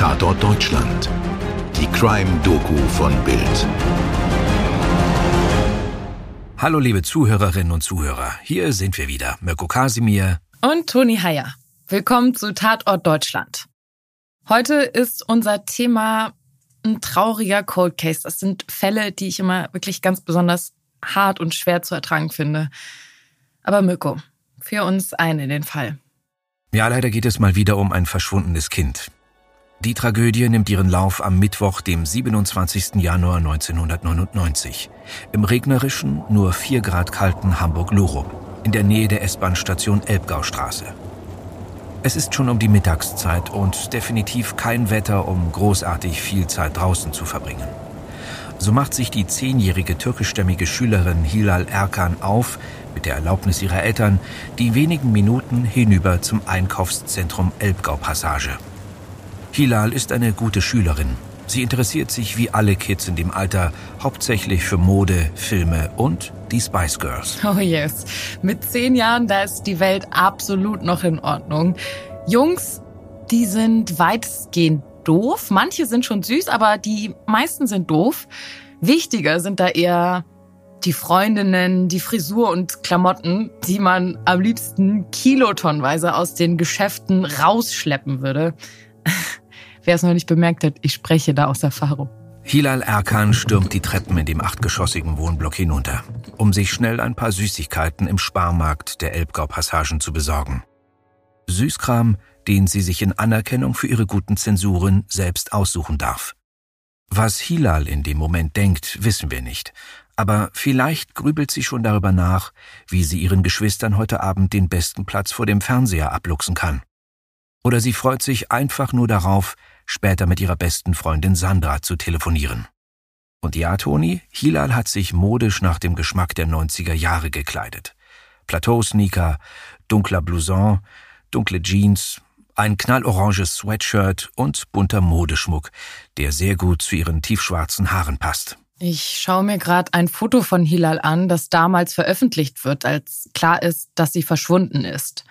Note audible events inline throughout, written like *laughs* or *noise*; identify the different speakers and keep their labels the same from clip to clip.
Speaker 1: Tatort Deutschland. Die Crime-Doku von Bild.
Speaker 2: Hallo liebe Zuhörerinnen und Zuhörer, hier sind wir wieder, Mirko Kasimir
Speaker 3: und Toni Heyer. Willkommen zu Tatort Deutschland. Heute ist unser Thema ein trauriger Cold Case. Das sind Fälle, die ich immer wirklich ganz besonders hart und schwer zu ertragen finde. Aber Mirko, für uns ein in den Fall.
Speaker 2: Ja, leider geht es mal wieder um ein verschwundenes Kind. Die Tragödie nimmt ihren Lauf am Mittwoch, dem 27. Januar 1999, im regnerischen, nur 4 Grad kalten Hamburg-Lurup, in der Nähe der S-Bahn-Station Elbgaustraße. Es ist schon um die Mittagszeit und definitiv kein Wetter, um großartig viel Zeit draußen zu verbringen. So macht sich die zehnjährige türkischstämmige Schülerin Hilal Erkan auf, mit der Erlaubnis ihrer Eltern, die wenigen Minuten hinüber zum Einkaufszentrum Elbgau-Passage. Hilal ist eine gute Schülerin. Sie interessiert sich wie alle Kids in dem Alter hauptsächlich für Mode, Filme und die Spice Girls.
Speaker 3: Oh yes. Mit zehn Jahren, da ist die Welt absolut noch in Ordnung. Jungs, die sind weitestgehend doof. Manche sind schon süß, aber die meisten sind doof. Wichtiger sind da eher die Freundinnen, die Frisur und Klamotten, die man am liebsten kilotonnweise aus den Geschäften rausschleppen würde. Wer es noch nicht bemerkt hat, ich spreche da aus Erfahrung.
Speaker 2: Hilal Erkan stürmt die Treppen in dem achtgeschossigen Wohnblock hinunter, um sich schnell ein paar Süßigkeiten im Sparmarkt der Elbgau-Passagen zu besorgen. Süßkram, den sie sich in Anerkennung für ihre guten Zensuren selbst aussuchen darf. Was Hilal in dem Moment denkt, wissen wir nicht, aber vielleicht grübelt sie schon darüber nach, wie sie ihren Geschwistern heute Abend den besten Platz vor dem Fernseher abluchsen kann. Oder sie freut sich einfach nur darauf, später mit ihrer besten Freundin Sandra zu telefonieren. Und ja, Toni, Hilal hat sich modisch nach dem Geschmack der 90er Jahre gekleidet. Plateau-Sneaker, dunkler Blouson, dunkle Jeans, ein knalloranges Sweatshirt und bunter Modeschmuck, der sehr gut zu ihren tiefschwarzen Haaren passt.
Speaker 3: Ich schaue mir gerade ein Foto von Hilal an, das damals veröffentlicht wird, als klar ist, dass sie verschwunden ist.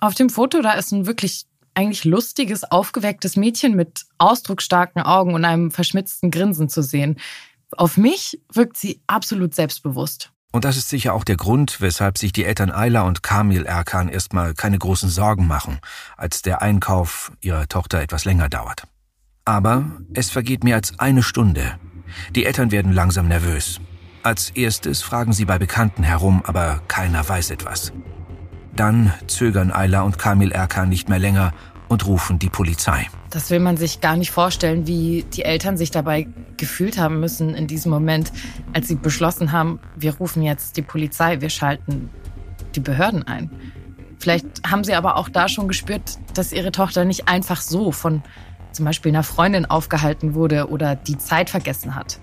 Speaker 3: Auf dem Foto, da ist ein wirklich eigentlich lustiges, aufgewecktes Mädchen mit ausdrucksstarken Augen und einem verschmitzten Grinsen zu sehen. Auf mich wirkt sie absolut selbstbewusst.
Speaker 2: Und das ist sicher auch der Grund, weshalb sich die Eltern Ayla und Kamil Erkan erstmal keine großen Sorgen machen, als der Einkauf ihrer Tochter etwas länger dauert. Aber es vergeht mehr als eine Stunde, die Eltern werden langsam nervös. Als erstes fragen sie bei Bekannten herum, aber keiner weiß etwas. Dann zögern Ayla und Kamil Erkan nicht mehr länger und rufen die Polizei.
Speaker 3: Das will man sich gar nicht vorstellen, wie die Eltern sich dabei gefühlt haben müssen in diesem Moment, als sie beschlossen haben, wir rufen jetzt die Polizei, wir schalten die Behörden ein. Vielleicht haben sie aber auch da schon gespürt, dass ihre Tochter nicht einfach so von zum Beispiel einer Freundin aufgehalten wurde oder die Zeit vergessen hat.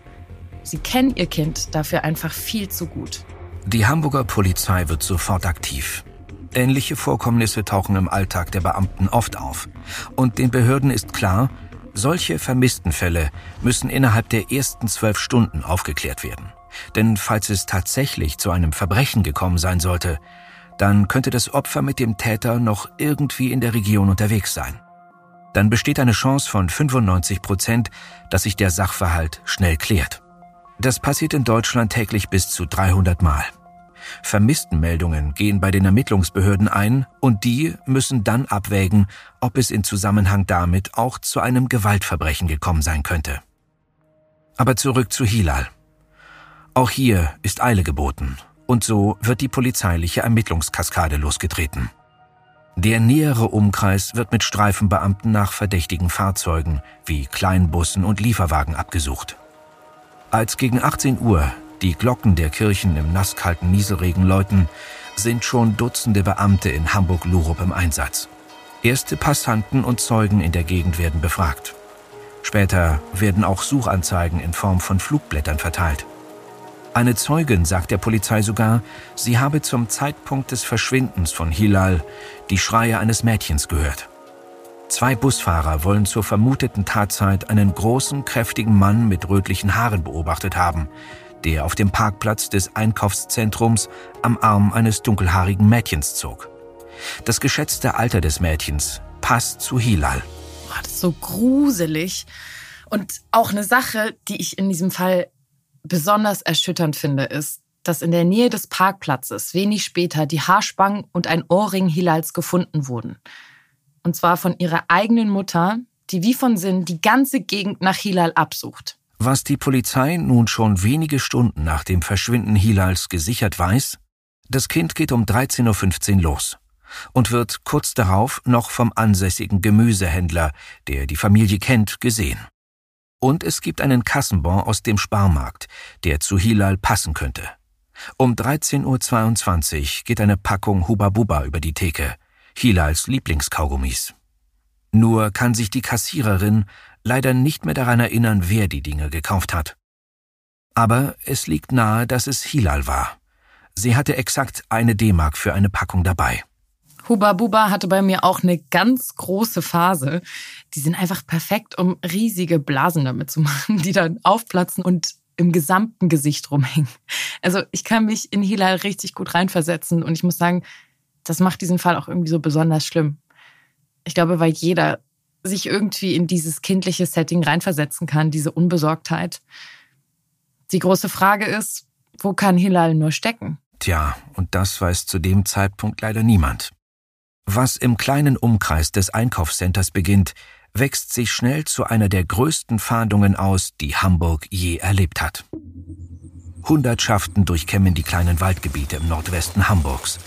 Speaker 3: Sie kennen ihr Kind dafür einfach viel zu gut.
Speaker 2: Die Hamburger Polizei wird sofort aktiv. Ähnliche Vorkommnisse tauchen im Alltag der Beamten oft auf. Und den Behörden ist klar, solche Vermisstenfälle müssen innerhalb der ersten zwölf Stunden aufgeklärt werden. Denn falls es tatsächlich zu einem Verbrechen gekommen sein sollte, dann könnte das Opfer mit dem Täter noch irgendwie in der Region unterwegs sein dann besteht eine Chance von 95 Prozent, dass sich der Sachverhalt schnell klärt. Das passiert in Deutschland täglich bis zu 300 Mal. Vermisstenmeldungen gehen bei den Ermittlungsbehörden ein und die müssen dann abwägen, ob es in Zusammenhang damit auch zu einem Gewaltverbrechen gekommen sein könnte. Aber zurück zu Hilal. Auch hier ist Eile geboten und so wird die polizeiliche Ermittlungskaskade losgetreten. Der nähere Umkreis wird mit Streifenbeamten nach verdächtigen Fahrzeugen wie Kleinbussen und Lieferwagen abgesucht. Als gegen 18 Uhr die Glocken der Kirchen im nasskalten Nieselregen läuten, sind schon Dutzende Beamte in Hamburg-Lurup im Einsatz. Erste Passanten und Zeugen in der Gegend werden befragt. Später werden auch Suchanzeigen in Form von Flugblättern verteilt. Eine Zeugin sagt der Polizei sogar, sie habe zum Zeitpunkt des Verschwindens von Hilal die Schreie eines Mädchens gehört. Zwei Busfahrer wollen zur vermuteten Tatzeit einen großen, kräftigen Mann mit rötlichen Haaren beobachtet haben, der auf dem Parkplatz des Einkaufszentrums am Arm eines dunkelhaarigen Mädchens zog. Das geschätzte Alter des Mädchens passt zu Hilal.
Speaker 3: boah, das ist so gruselig. Und auch eine Sache, die ich in diesem Fall besonders erschütternd finde, ist, dass in der Nähe des Parkplatzes wenig später die Haarspangen und ein Ohrring Hilals gefunden wurden. Und zwar von ihrer eigenen Mutter, die wie von Sinn die ganze Gegend nach Hilal absucht.
Speaker 2: Was die Polizei nun schon wenige Stunden nach dem Verschwinden Hilals gesichert weiß, das Kind geht um 13.15 Uhr los und wird kurz darauf noch vom ansässigen Gemüsehändler, der die Familie kennt, gesehen. Und es gibt einen Kassenbon aus dem Sparmarkt, der zu Hilal passen könnte. Um 13.22 Uhr geht eine Packung Huba Buba über die Theke, Hilals Lieblingskaugummis. Nur kann sich die Kassiererin leider nicht mehr daran erinnern, wer die Dinge gekauft hat. Aber es liegt nahe, dass es Hilal war. Sie hatte exakt eine D-Mark für eine Packung dabei.
Speaker 3: Huba Buba hatte bei mir auch eine ganz große Phase. Die sind einfach perfekt, um riesige Blasen damit zu *laughs* machen, die dann aufplatzen und im gesamten Gesicht rumhängen. Also ich kann mich in Hilal richtig gut reinversetzen und ich muss sagen, das macht diesen Fall auch irgendwie so besonders schlimm. Ich glaube, weil jeder sich irgendwie in dieses kindliche Setting reinversetzen kann, diese Unbesorgtheit. Die große Frage ist, wo kann Hilal nur stecken?
Speaker 2: Tja, und das weiß zu dem Zeitpunkt leider niemand. Was im kleinen Umkreis des Einkaufscenters beginnt, wächst sich schnell zu einer der größten Fahndungen aus, die Hamburg je erlebt hat. Hundertschaften durchkämmen die kleinen Waldgebiete im Nordwesten Hamburgs.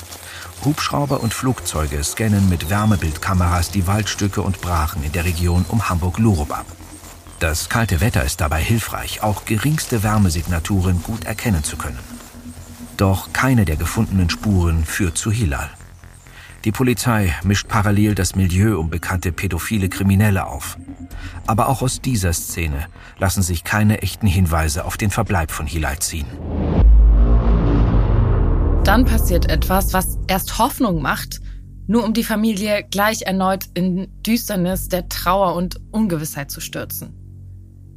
Speaker 2: Hubschrauber und Flugzeuge scannen mit Wärmebildkameras die Waldstücke und Brachen in der Region um Hamburg-Lurup ab. Das kalte Wetter ist dabei hilfreich, auch geringste Wärmesignaturen gut erkennen zu können. Doch keine der gefundenen Spuren führt zu Hilal. Die Polizei mischt parallel das Milieu um bekannte pädophile Kriminelle auf. Aber auch aus dieser Szene lassen sich keine echten Hinweise auf den Verbleib von Hilal ziehen.
Speaker 3: Dann passiert etwas, was erst Hoffnung macht, nur um die Familie gleich erneut in Düsternis der Trauer und Ungewissheit zu stürzen.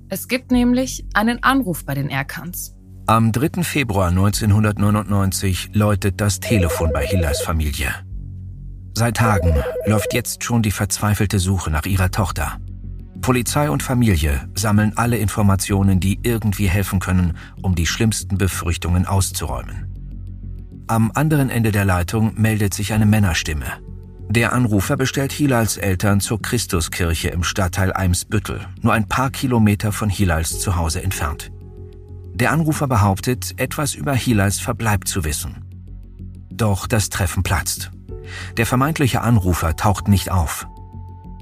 Speaker 3: Es gibt nämlich einen Anruf bei den Erkans.
Speaker 2: Am 3. Februar 1999 läutet das Telefon bei Hilals Familie. Seit Tagen läuft jetzt schon die verzweifelte Suche nach ihrer Tochter. Polizei und Familie sammeln alle Informationen, die irgendwie helfen können, um die schlimmsten Befürchtungen auszuräumen. Am anderen Ende der Leitung meldet sich eine Männerstimme. Der Anrufer bestellt Hilals Eltern zur Christuskirche im Stadtteil Eimsbüttel, nur ein paar Kilometer von Hilals Zuhause entfernt. Der Anrufer behauptet, etwas über Hilals Verbleib zu wissen. Doch das Treffen platzt der vermeintliche Anrufer taucht nicht auf.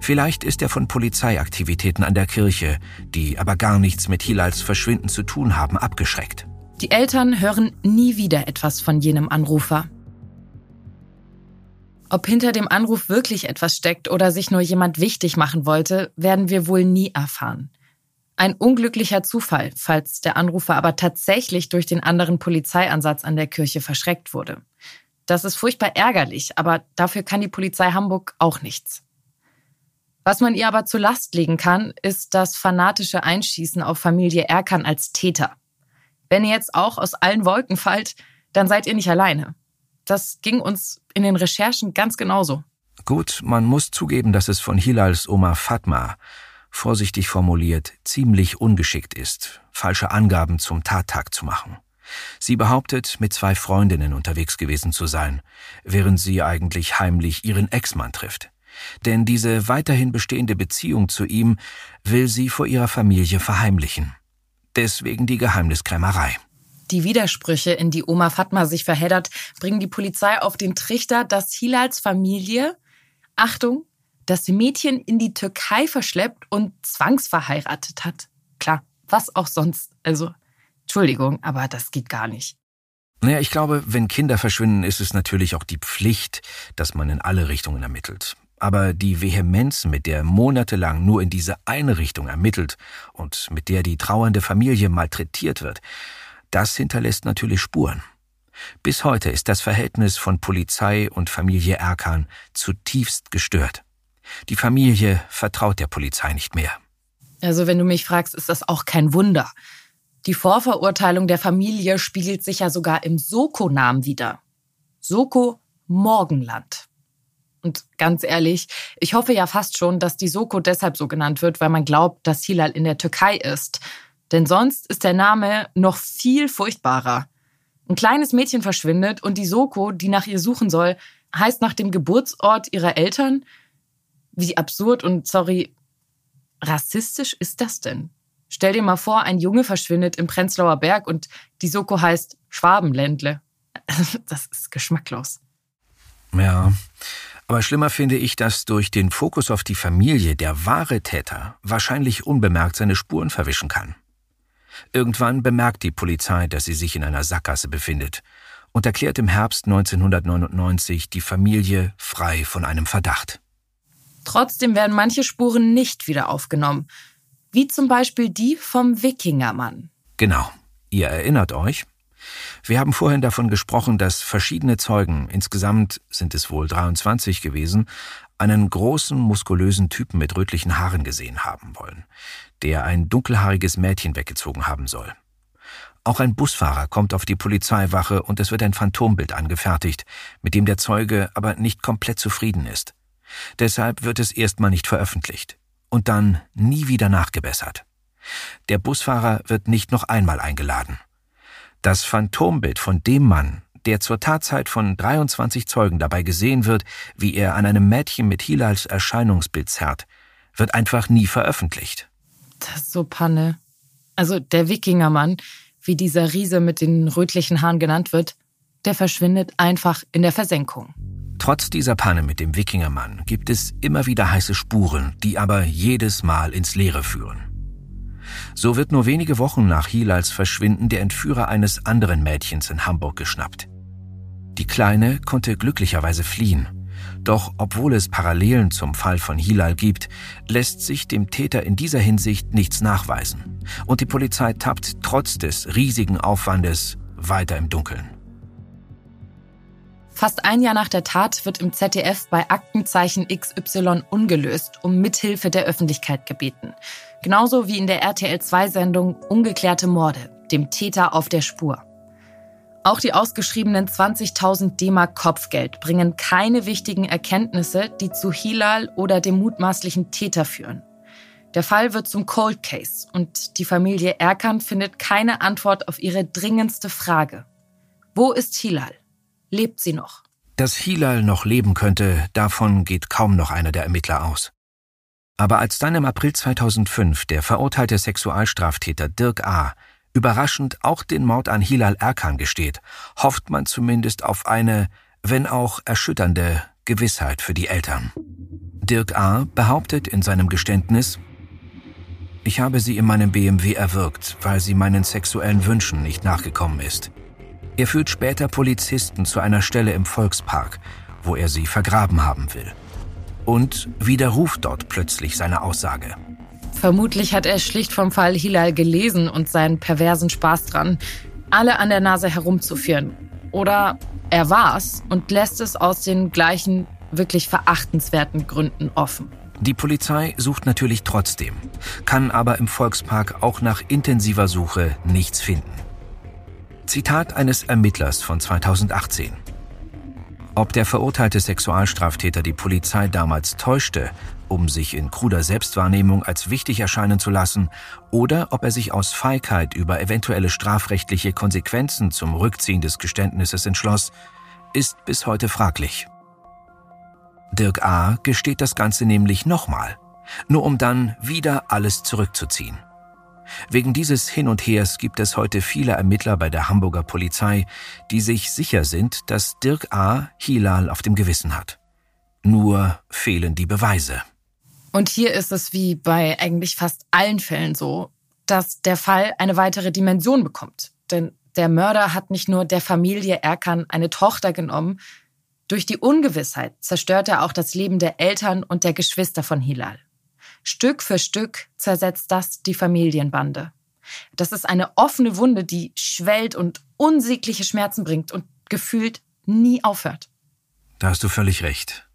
Speaker 2: Vielleicht ist er von Polizeiaktivitäten an der Kirche, die aber gar nichts mit Hilals Verschwinden zu tun haben, abgeschreckt.
Speaker 3: Die Eltern hören nie wieder etwas von jenem Anrufer. Ob hinter dem Anruf wirklich etwas steckt oder sich nur jemand wichtig machen wollte, werden wir wohl nie erfahren. Ein unglücklicher Zufall, falls der Anrufer aber tatsächlich durch den anderen Polizeiansatz an der Kirche verschreckt wurde. Das ist furchtbar ärgerlich, aber dafür kann die Polizei Hamburg auch nichts. Was man ihr aber zur Last legen kann, ist das fanatische Einschießen auf Familie Erkan als Täter. Wenn ihr jetzt auch aus allen Wolken fallt, dann seid ihr nicht alleine. Das ging uns in den Recherchen ganz genauso.
Speaker 2: Gut, man muss zugeben, dass es von Hilals Oma Fatma, vorsichtig formuliert, ziemlich ungeschickt ist, falsche Angaben zum Tattag zu machen. Sie behauptet, mit zwei Freundinnen unterwegs gewesen zu sein, während sie eigentlich heimlich ihren Ex-Mann trifft. Denn diese weiterhin bestehende Beziehung zu ihm will sie vor ihrer Familie verheimlichen. Deswegen die Geheimniskrämerei.
Speaker 3: Die Widersprüche, in die Oma Fatma sich verheddert, bringen die Polizei auf den Trichter, dass Hilals Familie, Achtung, das Mädchen in die Türkei verschleppt und zwangsverheiratet hat. Klar, was auch sonst. Also Entschuldigung, aber das geht gar nicht.
Speaker 2: Naja, ich glaube, wenn Kinder verschwinden, ist es natürlich auch die Pflicht, dass man in alle Richtungen ermittelt. Aber die Vehemenz, mit der monatelang nur in diese eine Richtung ermittelt und mit der die trauernde Familie malträtiert wird, das hinterlässt natürlich Spuren. Bis heute ist das Verhältnis von Polizei und Familie Erkan zutiefst gestört. Die Familie vertraut der Polizei nicht mehr.
Speaker 3: Also wenn du mich fragst, ist das auch kein Wunder. Die Vorverurteilung der Familie spiegelt sich ja sogar im Soko-Namen wieder. Soko Morgenland. Und ganz ehrlich, ich hoffe ja fast schon, dass die Soko deshalb so genannt wird, weil man glaubt, dass Hilal in der Türkei ist. Denn sonst ist der Name noch viel furchtbarer. Ein kleines Mädchen verschwindet und die Soko, die nach ihr suchen soll, heißt nach dem Geburtsort ihrer Eltern. Wie absurd und sorry, rassistisch ist das denn? Stell dir mal vor, ein Junge verschwindet im Prenzlauer Berg und die Soko heißt Schwabenländle. *laughs* Das ist geschmacklos.
Speaker 2: Ja, aber schlimmer finde ich, dass durch den Fokus auf die Familie der wahre Täter wahrscheinlich unbemerkt seine Spuren verwischen kann. Irgendwann bemerkt die Polizei, dass sie sich in einer Sackgasse befindet und erklärt im Herbst 1999 die Familie frei von einem Verdacht.
Speaker 3: Trotzdem werden manche Spuren nicht wieder aufgenommen, wie zum Beispiel die vom Wikingermann.
Speaker 2: Genau. Ihr erinnert euch? Wir haben vorhin davon gesprochen, dass verschiedene Zeugen, insgesamt sind es wohl 23 gewesen, einen großen, muskulösen Typen mit rötlichen Haaren gesehen haben wollen, der ein dunkelhaariges Mädchen weggezogen haben soll. Auch ein Busfahrer kommt auf die Polizeiwache und es wird ein Phantombild angefertigt, mit dem der Zeuge aber nicht komplett zufrieden ist. Deshalb wird es erstmal nicht veröffentlicht und dann nie wieder nachgebessert. Der Busfahrer wird nicht noch einmal eingeladen. Das Phantombild von dem Mann, der zur Tatzeit von 23 Zeugen dabei gesehen wird, wie er an einem Mädchen mit Hilals Erscheinungsbild zerrt, wird einfach nie veröffentlicht.
Speaker 3: Das ist so Panne. Also der Wikingermann, wie dieser Riese mit den rötlichen Haaren genannt wird, der verschwindet einfach in der Versenkung.
Speaker 2: Trotz dieser Panne mit dem Wikingermann gibt es immer wieder heiße Spuren, die aber jedes Mal ins Leere führen. So wird nur wenige Wochen nach Hilals Verschwinden der Entführer eines anderen Mädchens in Hamburg geschnappt. Die Kleine konnte glücklicherweise fliehen. Doch obwohl es Parallelen zum Fall von Hilal gibt, lässt sich dem Täter in dieser Hinsicht nichts nachweisen. Und die Polizei tappt trotz des riesigen Aufwandes weiter im Dunkeln.
Speaker 3: Fast ein Jahr nach der Tat wird im ZDF bei Aktenzeichen XY ungelöst um Mithilfe der Öffentlichkeit gebeten. Genauso wie in der RTL2-Sendung Ungeklärte Morde, dem Täter auf der Spur. Auch die ausgeschriebenen 20.000 D-Mark Kopfgeld bringen keine wichtigen Erkenntnisse, die zu Hilal oder dem mutmaßlichen Täter führen. Der Fall wird zum Cold Case und die Familie Erkan findet keine Antwort auf ihre dringendste Frage. Wo ist Hilal? Lebt sie noch?
Speaker 2: Dass Hilal noch leben könnte, davon geht kaum noch einer der Ermittler aus. Aber als dann im April 2005 der verurteilte Sexualstraftäter Dirk A. überraschend auch den Mord an Hilal Erkan gesteht, hofft man zumindest auf eine, wenn auch erschütternde, Gewissheit für die Eltern. Dirk A. behauptet in seinem Geständnis, ich habe sie in meinem BMW erwürgt, weil sie meinen sexuellen Wünschen nicht nachgekommen ist. Er führt später Polizisten zu einer Stelle im Volkspark, wo er sie vergraben haben will und widerruft dort plötzlich seine Aussage.
Speaker 3: Vermutlich hat er schlicht vom Fall Hilal gelesen und seinen perversen Spaß dran, alle an der Nase herumzuführen. Oder er war's und lässt es aus den gleichen, wirklich verachtenswerten Gründen offen.
Speaker 2: Die Polizei sucht natürlich trotzdem, kann aber im Volkspark auch nach intensiver Suche nichts finden. Zitat eines Ermittlers von 2018. Ob der verurteilte Sexualstraftäter die Polizei damals täuschte, um sich in kruder Selbstwahrnehmung als wichtig erscheinen zu lassen, oder ob er sich aus Feigheit über eventuelle strafrechtliche Konsequenzen zum Rückziehen des Geständnisses entschloss, ist bis heute fraglich. Dirk A. gesteht das Ganze nämlich nochmal, nur um dann wieder alles zurückzuziehen. Wegen dieses Hin und Hers gibt es heute viele Ermittler bei der Hamburger Polizei, die sich sicher sind, dass Dirk A. Hilal auf dem Gewissen hat. Nur fehlen die Beweise.
Speaker 3: Und hier ist es wie bei eigentlich fast allen Fällen so, dass der Fall eine weitere Dimension bekommt. Denn der Mörder hat nicht nur der Familie Erkan eine Tochter genommen, durch die Ungewissheit zerstört er auch das Leben der Eltern und der Geschwister von Hilal. Stück für Stück zersetzt das die Familienbande. Das ist eine offene Wunde, die schwellt und unsägliche Schmerzen bringt und gefühlt nie aufhört.
Speaker 2: Da hast du völlig recht.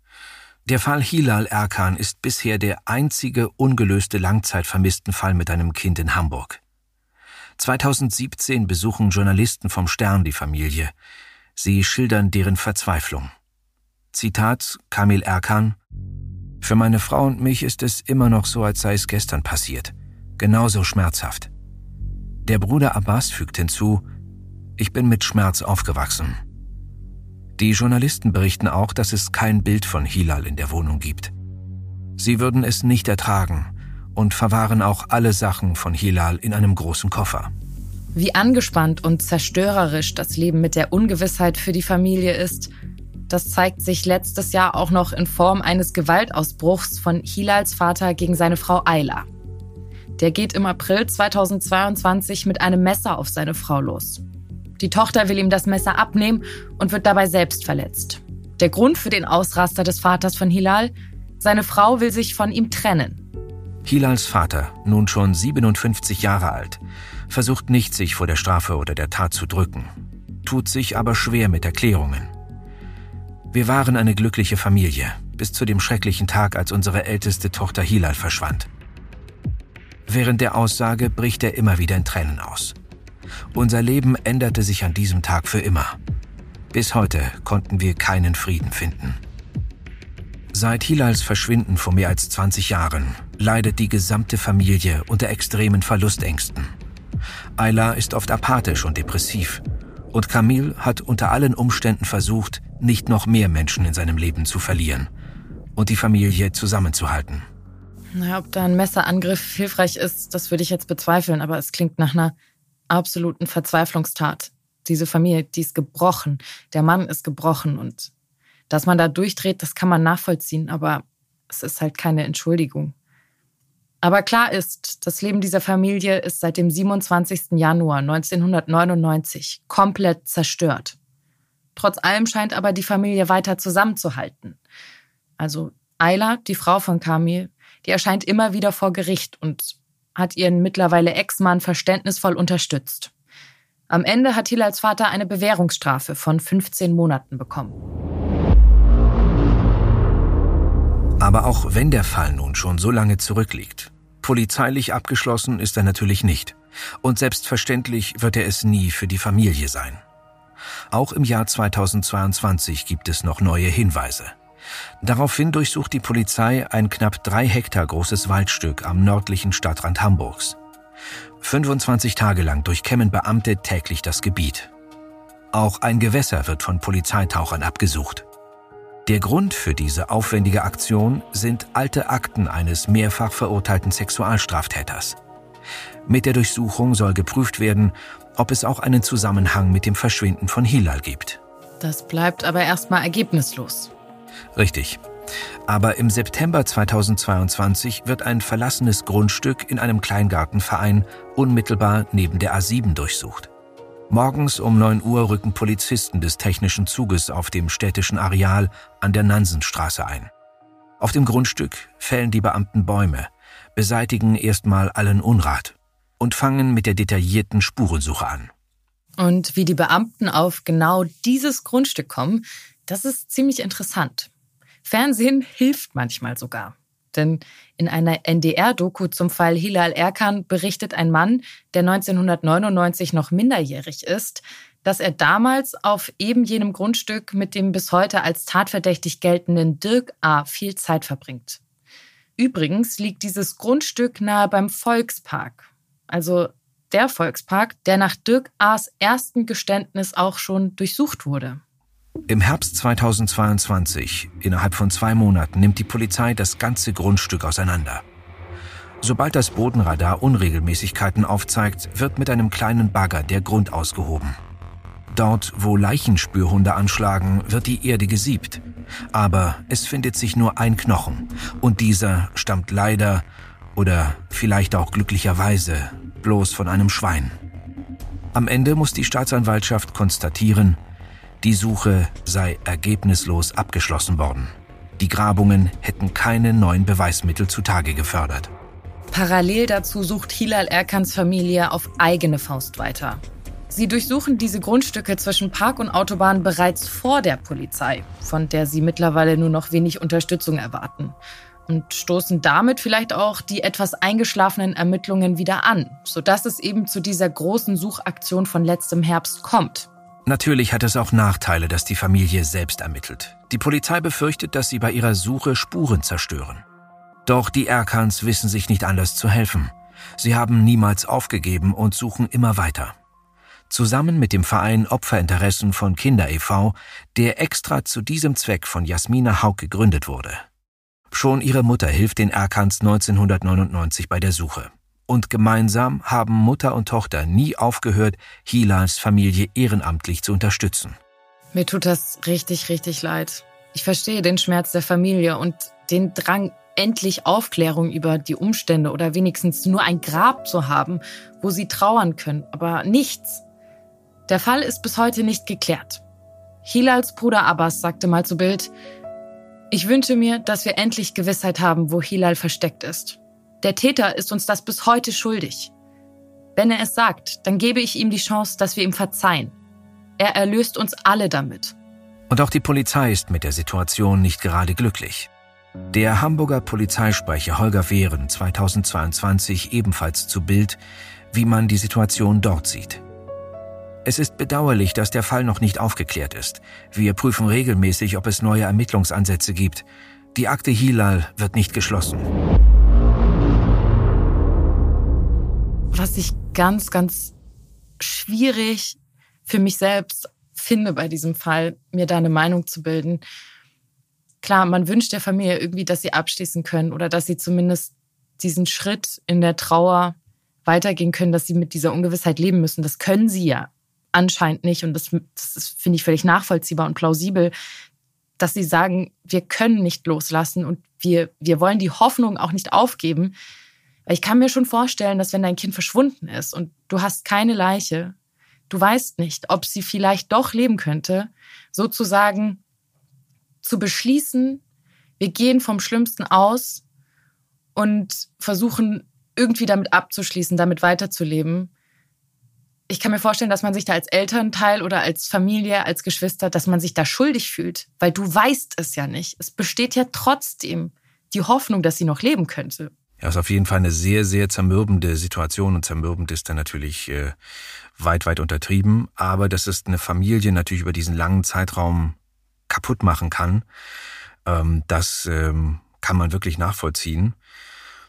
Speaker 2: Der Fall Hilal Erkan ist bisher der einzige ungelöste langzeitvermissten Fall mit einem Kind in Hamburg. 2017 besuchen Journalisten vom Stern die Familie. Sie schildern deren Verzweiflung. Zitat Kamil Erkan Für meine Frau und mich ist es immer noch so, als sei es gestern passiert. Genauso schmerzhaft. Der Bruder Abbas fügt hinzu, ich bin mit Schmerz aufgewachsen. Die Journalisten berichten auch, dass es kein Bild von Hilal in der Wohnung gibt. Sie würden es nicht ertragen und verwahren auch alle Sachen von Hilal in einem großen Koffer.
Speaker 3: Wie angespannt und zerstörerisch das Leben mit der Ungewissheit für die Familie ist, das zeigt sich letztes Jahr auch noch in Form eines Gewaltausbruchs von Hilals Vater gegen seine Frau Ayla. Der geht im April 2022 mit einem Messer auf seine Frau los. Die Tochter will ihm das Messer abnehmen und wird dabei selbst verletzt. Der Grund für den Ausraster des Vaters von Hilal? Seine Frau will sich von ihm trennen.
Speaker 2: Hilals Vater, nun schon 57 Jahre alt, versucht nicht, sich vor der Strafe oder der Tat zu drücken, tut sich aber schwer mit Erklärungen. Wir waren eine glückliche Familie, bis zu dem schrecklichen Tag, als unsere älteste Tochter Hilal verschwand. Während der Aussage bricht er immer wieder in Tränen aus. Unser Leben änderte sich an diesem Tag für immer. Bis heute konnten wir keinen Frieden finden. Seit Hilals Verschwinden vor mehr als 20 Jahren leidet die gesamte Familie unter extremen Verlustängsten. Ayla ist oft apathisch und depressiv. Und Camille hat unter allen Umständen versucht, nicht noch mehr Menschen in seinem Leben zu verlieren und die Familie zusammenzuhalten.
Speaker 3: Naja, ob da ein Messerangriff hilfreich ist, das würde ich jetzt bezweifeln, aber es klingt nach einer absoluten Verzweiflungstat. Diese Familie, die ist gebrochen. Der Mann ist gebrochen und dass man da durchdreht, das kann man nachvollziehen, aber es ist halt keine Entschuldigung. Aber klar ist, das Leben dieser Familie ist seit dem 27. Januar 1999 komplett zerstört. Trotz allem scheint aber die Familie weiter zusammenzuhalten. Also Ayla, die Frau von Kamil, die erscheint immer wieder vor Gericht und hat ihren mittlerweile Ex-Mann verständnisvoll unterstützt. Am Ende hat Hilals Vater eine Bewährungsstrafe von 15 Monaten bekommen.
Speaker 2: Aber auch wenn der Fall nun schon so lange zurückliegt, polizeilich abgeschlossen ist er natürlich nicht. Und selbstverständlich wird er es nie für die Familie sein. Auch im Jahr 2022 gibt es noch neue Hinweise. Daraufhin durchsucht die Polizei ein knapp drei Hektar großes Waldstück am nördlichen Stadtrand Hamburgs. 25 Tage lang durchkämmen Beamte täglich das Gebiet. Auch ein Gewässer wird von Polizeitauchern abgesucht. Der Grund für diese aufwendige Aktion sind alte Akten eines mehrfach verurteilten Sexualstraftäters. Mit der Durchsuchung soll geprüft werden, ob es auch einen Zusammenhang mit dem Verschwinden von Hilal gibt.
Speaker 3: Das bleibt aber erstmal ergebnislos.
Speaker 2: Richtig. Aber im September 2022 wird ein verlassenes Grundstück in einem Kleingartenverein unmittelbar neben der A7 durchsucht. Morgens um 9 Uhr rücken Polizisten des technischen Zuges auf dem städtischen Areal an der Nansenstraße ein. Auf dem Grundstück fällen die Beamten Bäume, beseitigen erstmal allen Unrat und fangen mit der detaillierten Spurensuche an.
Speaker 3: Und wie die Beamten auf genau dieses Grundstück kommen, das ist ziemlich interessant. Fernsehen hilft manchmal sogar. Denn in einer NDR-Doku zum Fall Hilal Erkan berichtet ein Mann, der 1999 noch minderjährig ist, dass er damals auf eben jenem Grundstück mit dem bis heute als tatverdächtig geltenden Dirk A. viel Zeit verbringt. Übrigens liegt dieses Grundstück nahe beim Volkspark, also der Volkspark, der nach Dirk A.'s ersten Geständnis auch schon durchsucht wurde.
Speaker 2: Im Herbst 2022, innerhalb von zwei Monaten, nimmt die Polizei das ganze Grundstück auseinander. Sobald das Bodenradar Unregelmäßigkeiten aufzeigt, wird mit einem kleinen Bagger der Grund ausgehoben. Dort, wo Leichenspürhunde anschlagen, wird die Erde gesiebt. Aber es findet sich nur ein Knochen. Und dieser stammt leider, oder vielleicht auch glücklicherweise, bloß von einem Schwein. Am Ende muss die Staatsanwaltschaft konstatieren, die Suche sei ergebnislos abgeschlossen worden. Die Grabungen hätten keine neuen Beweismittel zutage gefördert.
Speaker 3: Parallel dazu sucht Hilal Erkans Familie auf eigene Faust weiter. Sie durchsuchen diese Grundstücke zwischen Park und Autobahn bereits vor der Polizei, von der sie mittlerweile nur noch wenig Unterstützung erwarten. Und stoßen damit vielleicht auch die etwas eingeschlafenen Ermittlungen wieder an, sodass es eben zu dieser großen Suchaktion von letztem Herbst kommt.
Speaker 2: Natürlich hat es auch Nachteile, dass die Familie selbst ermittelt. Die Polizei befürchtet, dass sie bei ihrer Suche Spuren zerstören. Doch die Erkans wissen sich nicht anders zu helfen. Sie haben niemals aufgegeben und suchen immer weiter. Zusammen mit dem Verein Opferinteressen von Kinder e.V., der extra zu diesem Zweck von Jasmina Haug gegründet wurde. Schon ihre Mutter hilft den Erkans 1999 bei der Suche und gemeinsam haben Mutter und Tochter nie aufgehört, Hilals Familie ehrenamtlich zu unterstützen.
Speaker 3: Mir tut das richtig, richtig leid. Ich verstehe den Schmerz der Familie und den Drang, endlich Aufklärung über die Umstände oder wenigstens nur ein Grab zu haben, wo sie trauern können, aber nichts. Der Fall ist bis heute nicht geklärt. Hilals Bruder Abbas sagte mal zu Bild, ich wünsche mir, dass wir endlich Gewissheit haben, wo Hilal versteckt ist. Der Täter ist uns das bis heute schuldig. Wenn er es sagt, dann gebe ich ihm die Chance, dass wir ihm verzeihen. Er erlöst uns alle damit.
Speaker 2: Und auch die Polizei ist mit der Situation nicht gerade glücklich. Der Hamburger Polizeisprecher Holger Wehren 2022 ebenfalls zu Bild, wie man die Situation dort sieht. Es ist bedauerlich, dass der Fall noch nicht aufgeklärt ist. Wir prüfen regelmäßig, ob es neue Ermittlungsansätze gibt. Die Akte Hilal wird nicht geschlossen.
Speaker 3: was ich ganz, ganz schwierig für mich selbst finde bei diesem Fall, mir da eine Meinung zu bilden. Klar, man wünscht der Familie irgendwie, dass sie abschließen können oder dass sie zumindest diesen Schritt in der Trauer weitergehen können, dass sie mit dieser Ungewissheit leben müssen. Das können sie ja anscheinend nicht. Und das, das finde ich völlig nachvollziehbar und plausibel, dass sie sagen, wir können nicht loslassen und wir, wir wollen die Hoffnung auch nicht aufgeben, weil ich kann mir schon vorstellen, dass wenn dein Kind verschwunden ist und du hast keine Leiche, du weißt nicht, ob sie vielleicht doch leben könnte, sozusagen zu beschließen, wir gehen vom Schlimmsten aus und versuchen irgendwie damit abzuschließen, damit weiterzuleben. Ich kann mir vorstellen, dass man sich da als Elternteil oder als Familie, als Geschwister, dass man sich da schuldig fühlt, weil du weißt es ja nicht. Es besteht ja trotzdem die Hoffnung, dass sie noch leben könnte.
Speaker 2: Ja, ist auf jeden Fall eine sehr, sehr zermürbende Situation und zermürbend ist dann natürlich äh, weit, weit untertrieben. Aber dass es eine Familie natürlich über diesen langen Zeitraum kaputt machen kann, ähm, das ähm, kann man wirklich nachvollziehen.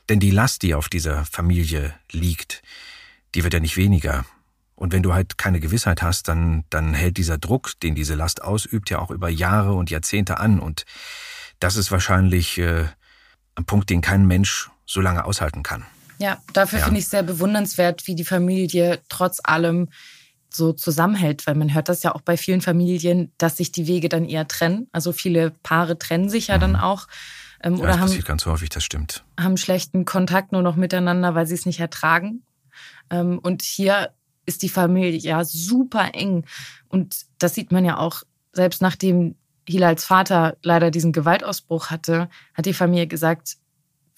Speaker 2: Denn die Last, die auf dieser Familie liegt, die wird ja nicht weniger. Und wenn du halt keine Gewissheit hast, dann, dann hält dieser Druck, den diese Last ausübt, ja auch über Jahre und Jahrzehnte an. Und das ist wahrscheinlich äh, ein Punkt, den kein Mensch so lange aushalten kann.
Speaker 3: Ja, dafür ja. finde ich sehr bewundernswert, wie die Familie trotz allem so zusammenhält, weil man hört das ja auch bei vielen Familien, dass sich die Wege dann eher trennen. Also viele Paare trennen sich ja mhm. dann auch.
Speaker 2: Ähm, ja, oder das haben, passiert ganz häufig, das stimmt.
Speaker 3: Haben schlechten Kontakt nur noch miteinander, weil sie es nicht ertragen. Ähm, und hier ist die Familie ja super eng. Und das sieht man ja auch, selbst nachdem Hilals Vater leider diesen Gewaltausbruch hatte, hat die Familie gesagt,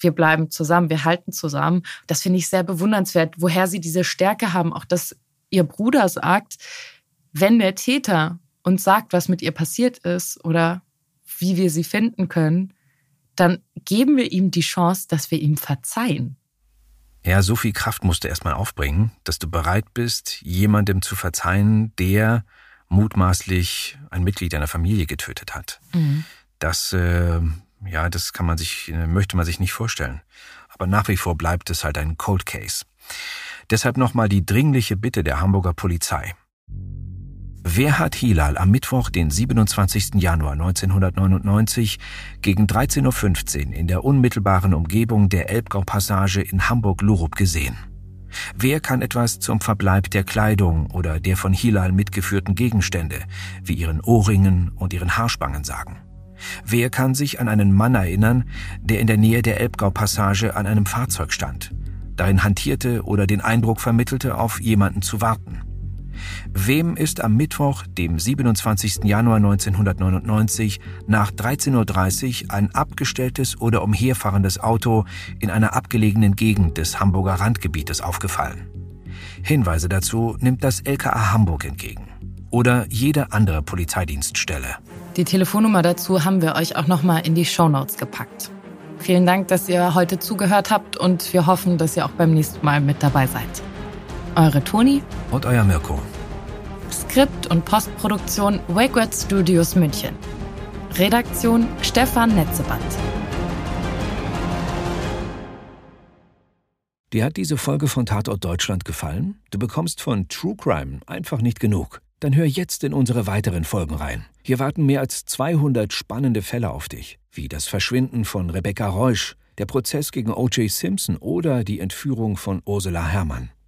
Speaker 3: wir bleiben zusammen, wir halten zusammen. Das finde ich sehr bewundernswert, woher sie diese Stärke haben, auch dass ihr Bruder sagt, wenn der Täter uns sagt, was mit ihr passiert ist oder wie wir sie finden können, dann geben wir ihm die Chance, dass wir ihm verzeihen.
Speaker 2: Ja, so viel Kraft musst du erstmal aufbringen, dass du bereit bist, jemandem zu verzeihen, der mutmaßlich ein Mitglied deiner Familie getötet hat. Mhm. Das äh, ja, das kann man sich, äh, möchte man sich nicht vorstellen. Aber nach wie vor bleibt es halt ein Cold Case. Deshalb nochmal die dringliche Bitte der Hamburger Polizei. Wer hat Hilal am Mittwoch, den 27. Januar 1999 gegen 13.15 Uhr in der unmittelbaren Umgebung der Elbgau-Passage in Hamburg-Lurup gesehen? Wer kann etwas zum Verbleib der Kleidung oder der von Hilal mitgeführten Gegenstände, wie ihren Ohrringen und ihren Haarspangen sagen? Wer kann sich an einen Mann erinnern, der in der Nähe der Elbgau-Passage an einem Fahrzeug stand, darin hantierte oder den Eindruck vermittelte, auf jemanden zu warten? Wem ist am Mittwoch, dem 27. Januar 1999, nach 13.30 Uhr ein abgestelltes oder umherfahrendes Auto in einer abgelegenen Gegend des Hamburger Randgebietes aufgefallen? Hinweise dazu nimmt das LKA Hamburg entgegen oder jede andere Polizeidienststelle.
Speaker 3: Die Telefonnummer dazu haben wir euch auch nochmal in die Shownotes gepackt. Vielen Dank, dass ihr heute zugehört habt und wir hoffen, dass ihr auch beim nächsten Mal mit dabei seid. Eure Toni
Speaker 2: und euer Mirko.
Speaker 3: Skript und Postproduktion Wakeword Studios München. Redaktion Stefan Netzeband.
Speaker 2: Dir hat diese Folge von Tatort Deutschland gefallen? Du bekommst von True Crime einfach nicht genug. Dann hör jetzt in unsere weiteren Folgen rein. Hier warten mehr als 200 spannende Fälle auf dich, wie das Verschwinden von Rebecca Reusch, der Prozess gegen O.J. Simpson oder die Entführung von Ursula Herrmann.